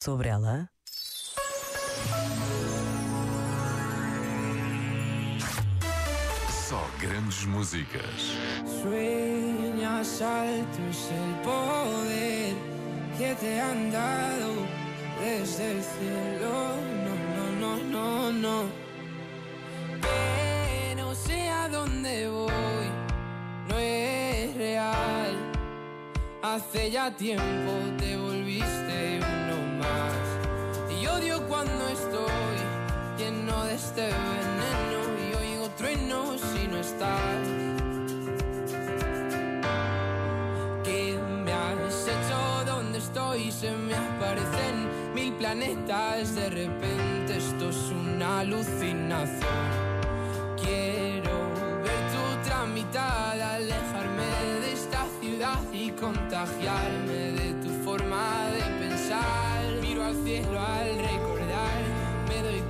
sobre ela? Só grandes músicas. Sueñas altos el poder que te han dado desde el cielo. No, no, no, no, no. Que no sé a dónde voy, no es real. Hace ya tiempo te volviste cuando estoy lleno de este veneno y oigo truenos si no estás. ¿Qué me has hecho? ¿Dónde estoy? Se me aparecen mil planetas. De repente esto es una alucinación. Quiero ver tu tramitada, alejarme de esta ciudad y contagiarme de tu forma de pensar. Miro al cielo al recordar,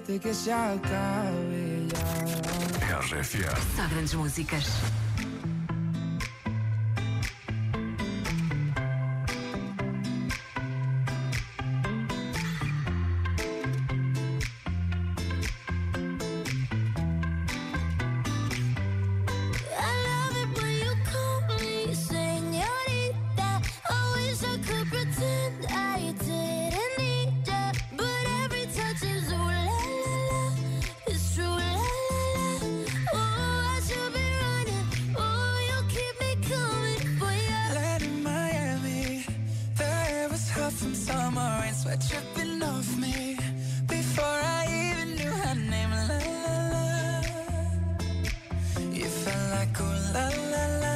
verte, que se acabe ya. RFM. Só grandes músicas. Dripping off me. Before I even knew her name, la la la. Felt like ooh la la la,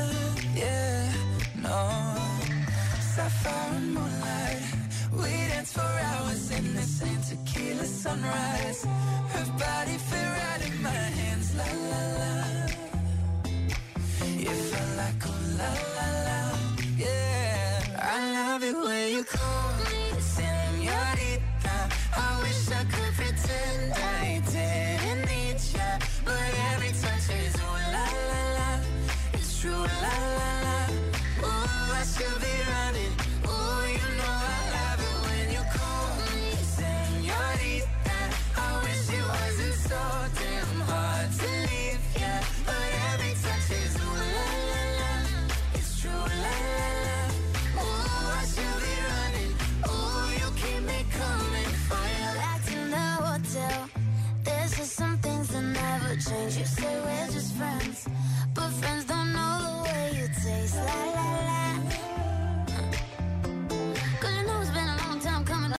yeah, no. Moonlight, we danced for hours in tequila sunrise. La la la. Ooh, I should be running. Ooh, you know I love it when you call me señorita. I wish it wasn't so damn hard to leave ya, but every touch is ooh la la la. It's true la la la. Ooh, I should be running. Ooh, you keep me coming for ya. Back in the hotel. There's just some things that never change. You say.